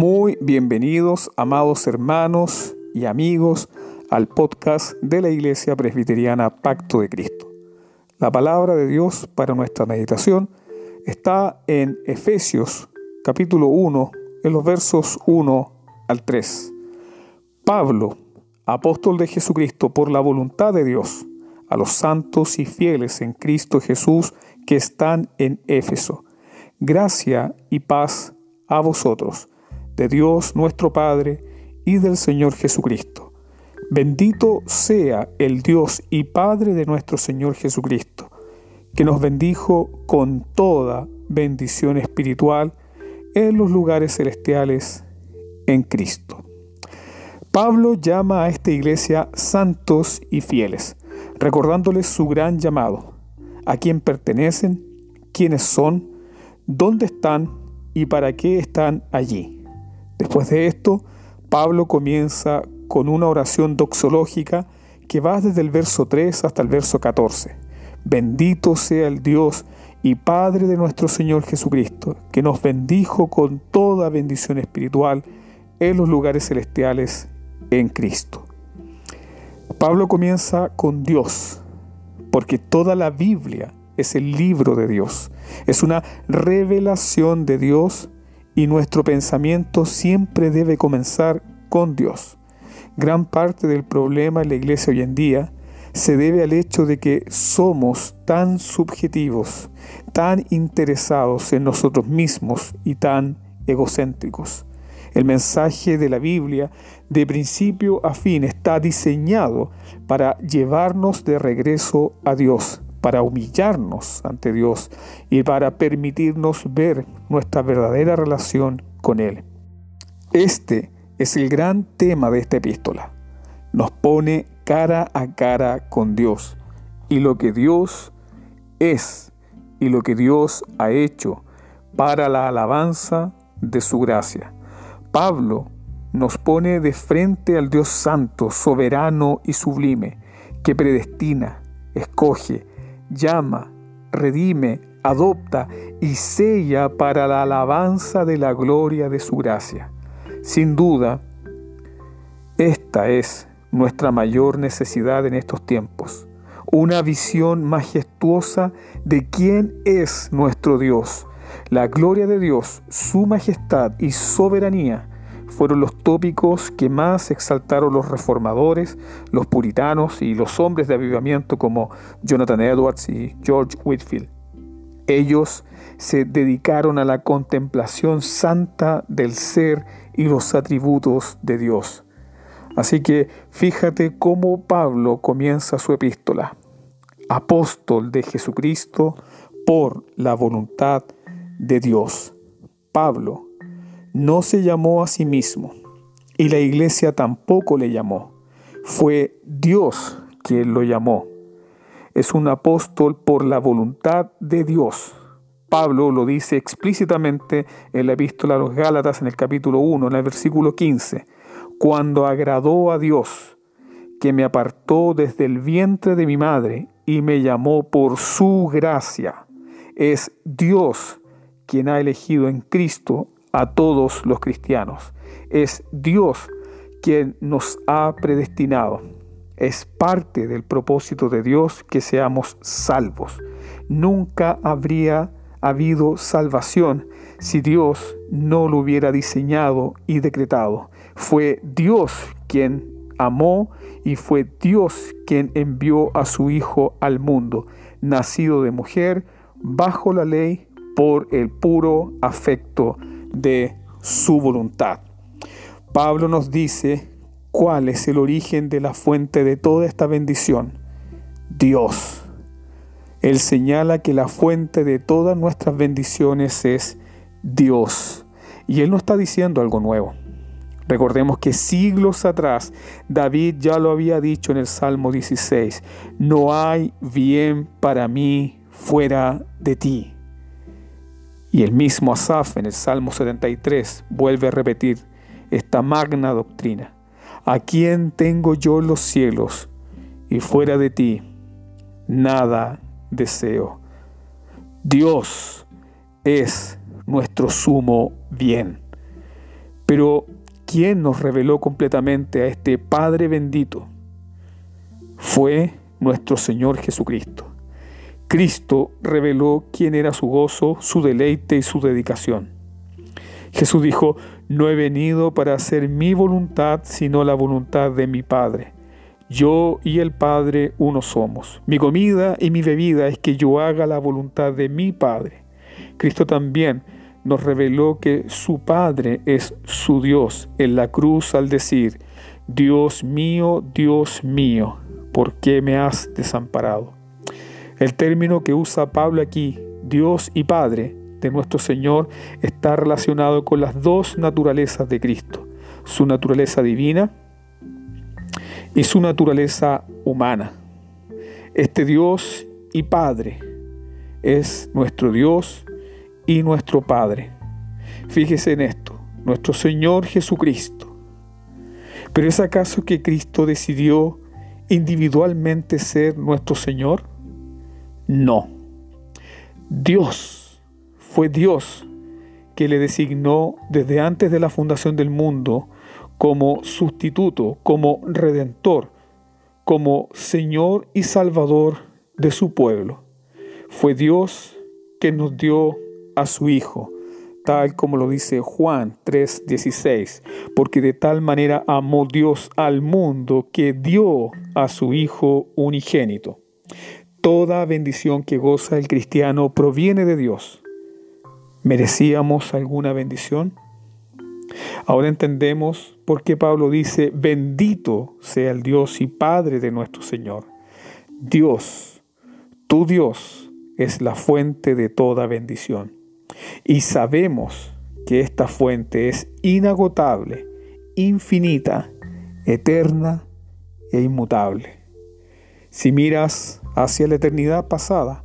Muy bienvenidos, amados hermanos y amigos, al podcast de la Iglesia Presbiteriana Pacto de Cristo. La palabra de Dios para nuestra meditación está en Efesios capítulo 1, en los versos 1 al 3. Pablo, apóstol de Jesucristo por la voluntad de Dios, a los santos y fieles en Cristo Jesús que están en Éfeso. Gracia y paz a vosotros de Dios nuestro Padre y del Señor Jesucristo. Bendito sea el Dios y Padre de nuestro Señor Jesucristo, que nos bendijo con toda bendición espiritual en los lugares celestiales en Cristo. Pablo llama a esta iglesia santos y fieles, recordándoles su gran llamado, a quién pertenecen, quiénes son, dónde están y para qué están allí. Después de esto, Pablo comienza con una oración doxológica que va desde el verso 3 hasta el verso 14. Bendito sea el Dios y Padre de nuestro Señor Jesucristo, que nos bendijo con toda bendición espiritual en los lugares celestiales en Cristo. Pablo comienza con Dios, porque toda la Biblia es el libro de Dios, es una revelación de Dios y nuestro pensamiento siempre debe comenzar con Dios. Gran parte del problema en la iglesia hoy en día se debe al hecho de que somos tan subjetivos, tan interesados en nosotros mismos y tan egocéntricos. El mensaje de la Biblia de principio a fin está diseñado para llevarnos de regreso a Dios, para humillarnos ante Dios y para permitirnos ver nuestra verdadera relación con Él. Este es el gran tema de esta epístola. Nos pone cara a cara con Dios y lo que Dios es y lo que Dios ha hecho para la alabanza de su gracia. Pablo nos pone de frente al Dios santo, soberano y sublime, que predestina, escoge, llama, redime, adopta y sella para la alabanza de la gloria de su gracia. Sin duda, esta es nuestra mayor necesidad en estos tiempos, una visión majestuosa de quién es nuestro Dios, la gloria de Dios, su majestad y soberanía fueron los tópicos que más exaltaron los reformadores, los puritanos y los hombres de avivamiento como Jonathan Edwards y George Whitfield. Ellos se dedicaron a la contemplación santa del ser y los atributos de Dios. Así que fíjate cómo Pablo comienza su epístola. Apóstol de Jesucristo por la voluntad de Dios. Pablo, no se llamó a sí mismo y la iglesia tampoco le llamó. Fue Dios quien lo llamó. Es un apóstol por la voluntad de Dios. Pablo lo dice explícitamente en la epístola a los Gálatas en el capítulo 1, en el versículo 15, cuando agradó a Dios, que me apartó desde el vientre de mi madre y me llamó por su gracia. Es Dios quien ha elegido en Cristo a todos los cristianos. Es Dios quien nos ha predestinado. Es parte del propósito de Dios que seamos salvos. Nunca habría habido salvación si Dios no lo hubiera diseñado y decretado. Fue Dios quien amó y fue Dios quien envió a su Hijo al mundo, nacido de mujer, bajo la ley, por el puro afecto de su voluntad. Pablo nos dice cuál es el origen de la fuente de toda esta bendición. Dios. Él señala que la fuente de todas nuestras bendiciones es Dios. Y Él no está diciendo algo nuevo. Recordemos que siglos atrás David ya lo había dicho en el Salmo 16, no hay bien para mí fuera de ti. Y el mismo Asaf en el Salmo 73 vuelve a repetir esta magna doctrina. ¿A quién tengo yo los cielos? Y fuera de ti, nada deseo. Dios es nuestro sumo bien. Pero, ¿quién nos reveló completamente a este Padre bendito? Fue nuestro Señor Jesucristo. Cristo reveló quién era su gozo, su deleite y su dedicación. Jesús dijo, no he venido para hacer mi voluntad, sino la voluntad de mi Padre. Yo y el Padre uno somos. Mi comida y mi bebida es que yo haga la voluntad de mi Padre. Cristo también nos reveló que su Padre es su Dios en la cruz al decir, Dios mío, Dios mío, ¿por qué me has desamparado? El término que usa Pablo aquí, Dios y Padre, de nuestro Señor, está relacionado con las dos naturalezas de Cristo, su naturaleza divina y su naturaleza humana. Este Dios y Padre es nuestro Dios y nuestro Padre. Fíjese en esto, nuestro Señor Jesucristo. ¿Pero es acaso que Cristo decidió individualmente ser nuestro Señor? No. Dios fue Dios que le designó desde antes de la fundación del mundo como sustituto, como redentor, como Señor y Salvador de su pueblo. Fue Dios que nos dio a su Hijo, tal como lo dice Juan 3:16, porque de tal manera amó Dios al mundo que dio a su Hijo unigénito. Toda bendición que goza el cristiano proviene de Dios. ¿Merecíamos alguna bendición? Ahora entendemos por qué Pablo dice, bendito sea el Dios y Padre de nuestro Señor. Dios, tu Dios, es la fuente de toda bendición. Y sabemos que esta fuente es inagotable, infinita, eterna e inmutable. Si miras hacia la eternidad pasada,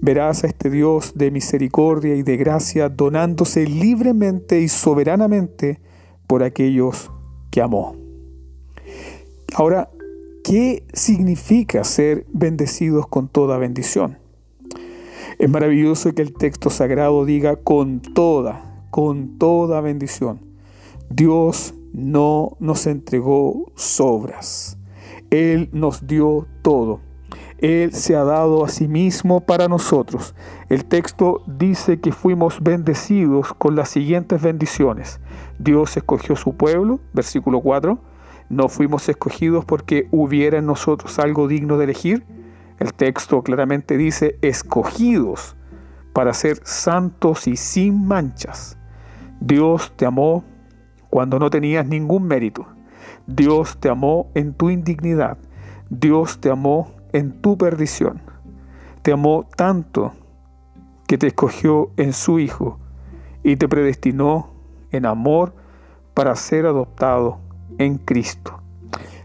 verás a este Dios de misericordia y de gracia donándose libremente y soberanamente por aquellos que amó. Ahora, ¿qué significa ser bendecidos con toda bendición? Es maravilloso que el texto sagrado diga con toda, con toda bendición. Dios no nos entregó sobras. Él nos dio todo. Él se ha dado a sí mismo para nosotros. El texto dice que fuimos bendecidos con las siguientes bendiciones. Dios escogió su pueblo, versículo 4. No fuimos escogidos porque hubiera en nosotros algo digno de elegir, el texto claramente dice, escogidos para ser santos y sin manchas. Dios te amó cuando no tenías ningún mérito. Dios te amó en tu indignidad. Dios te amó en tu perdición. Te amó tanto que te escogió en su Hijo y te predestinó en amor para ser adoptado en Cristo.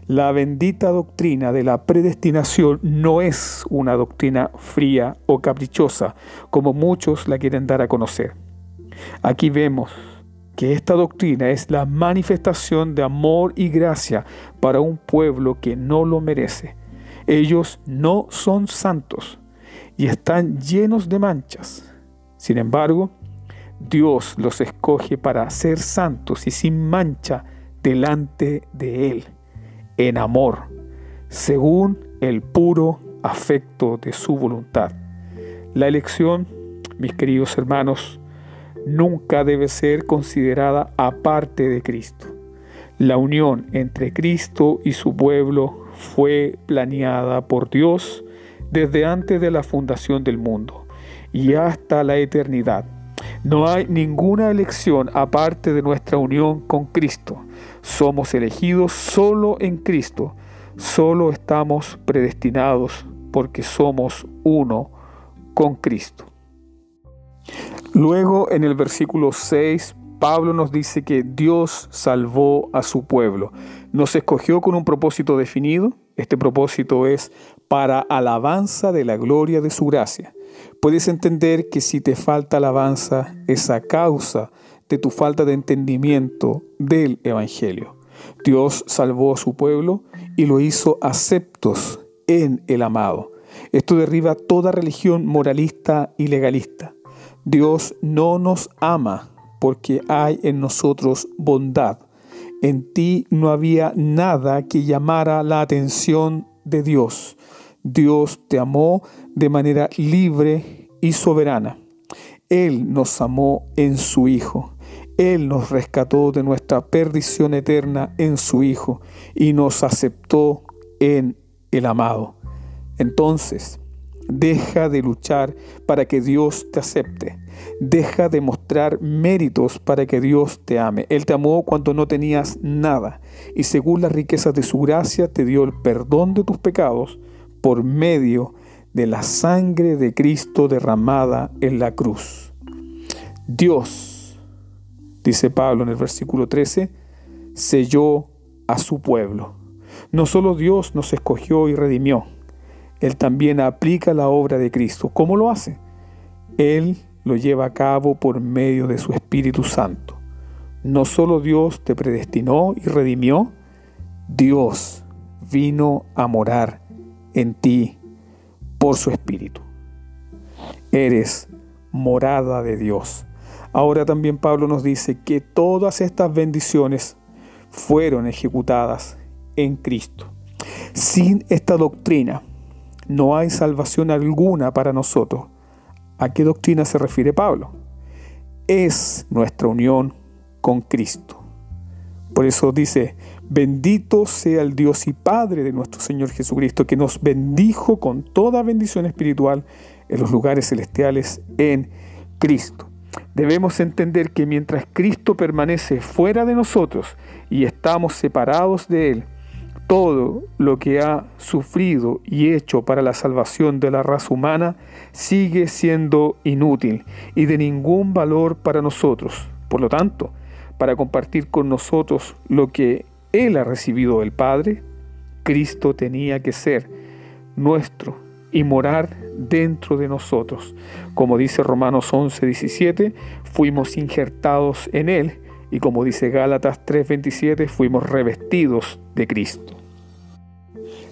La bendita doctrina de la predestinación no es una doctrina fría o caprichosa, como muchos la quieren dar a conocer. Aquí vemos que esta doctrina es la manifestación de amor y gracia para un pueblo que no lo merece. Ellos no son santos y están llenos de manchas. Sin embargo, Dios los escoge para ser santos y sin mancha delante de Él en amor, según el puro afecto de su voluntad. La elección, mis queridos hermanos, nunca debe ser considerada aparte de Cristo. La unión entre Cristo y su pueblo fue planeada por Dios desde antes de la fundación del mundo y hasta la eternidad. No hay ninguna elección aparte de nuestra unión con Cristo. Somos elegidos solo en Cristo. Solo estamos predestinados porque somos uno con Cristo. Luego en el versículo 6, Pablo nos dice que Dios salvó a su pueblo. Nos escogió con un propósito definido. Este propósito es para alabanza de la gloria de su gracia. Puedes entender que si te falta alabanza es a causa de tu falta de entendimiento del Evangelio. Dios salvó a su pueblo y lo hizo aceptos en el amado. Esto derriba toda religión moralista y legalista. Dios no nos ama porque hay en nosotros bondad. En ti no había nada que llamara la atención de Dios. Dios te amó de manera libre y soberana. Él nos amó en su Hijo. Él nos rescató de nuestra perdición eterna en su Hijo y nos aceptó en el amado. Entonces, deja de luchar para que Dios te acepte. Deja de mostrar méritos para que Dios te ame. Él te amó cuando no tenías nada y según las riquezas de su gracia te dio el perdón de tus pecados por medio de la sangre de Cristo derramada en la cruz. Dios, dice Pablo en el versículo 13, selló a su pueblo. No solo Dios nos escogió y redimió, Él también aplica la obra de Cristo. ¿Cómo lo hace? Él lo lleva a cabo por medio de su Espíritu Santo. No solo Dios te predestinó y redimió, Dios vino a morar en ti por su Espíritu. Eres morada de Dios. Ahora también Pablo nos dice que todas estas bendiciones fueron ejecutadas en Cristo. Sin esta doctrina no hay salvación alguna para nosotros. ¿A qué doctrina se refiere Pablo? Es nuestra unión con Cristo. Por eso dice, Bendito sea el Dios y Padre de nuestro Señor Jesucristo, que nos bendijo con toda bendición espiritual en los lugares celestiales en Cristo. Debemos entender que mientras Cristo permanece fuera de nosotros y estamos separados de Él, todo lo que ha sufrido y hecho para la salvación de la raza humana sigue siendo inútil y de ningún valor para nosotros. Por lo tanto, para compartir con nosotros lo que él ha recibido del Padre, Cristo tenía que ser nuestro y morar dentro de nosotros. Como dice Romanos 11, 17, fuimos injertados en Él y como dice Gálatas 3:27, fuimos revestidos de Cristo.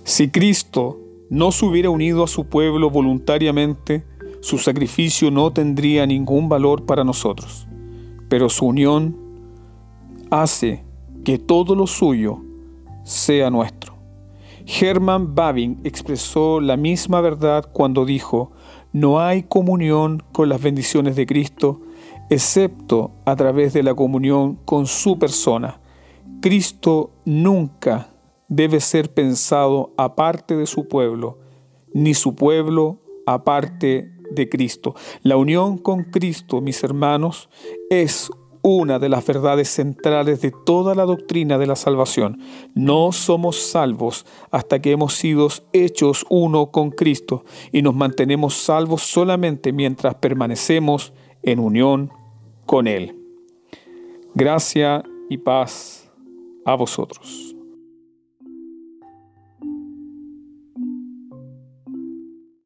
Si Cristo no se hubiera unido a su pueblo voluntariamente, su sacrificio no tendría ningún valor para nosotros, pero su unión hace que todo lo suyo sea nuestro. Herman Babin expresó la misma verdad cuando dijo, no hay comunión con las bendiciones de Cristo excepto a través de la comunión con su persona. Cristo nunca debe ser pensado aparte de su pueblo, ni su pueblo aparte de Cristo. La unión con Cristo, mis hermanos, es una de las verdades centrales de toda la doctrina de la salvación. No somos salvos hasta que hemos sido hechos uno con Cristo y nos mantenemos salvos solamente mientras permanecemos en unión con Él. Gracia y paz a vosotros.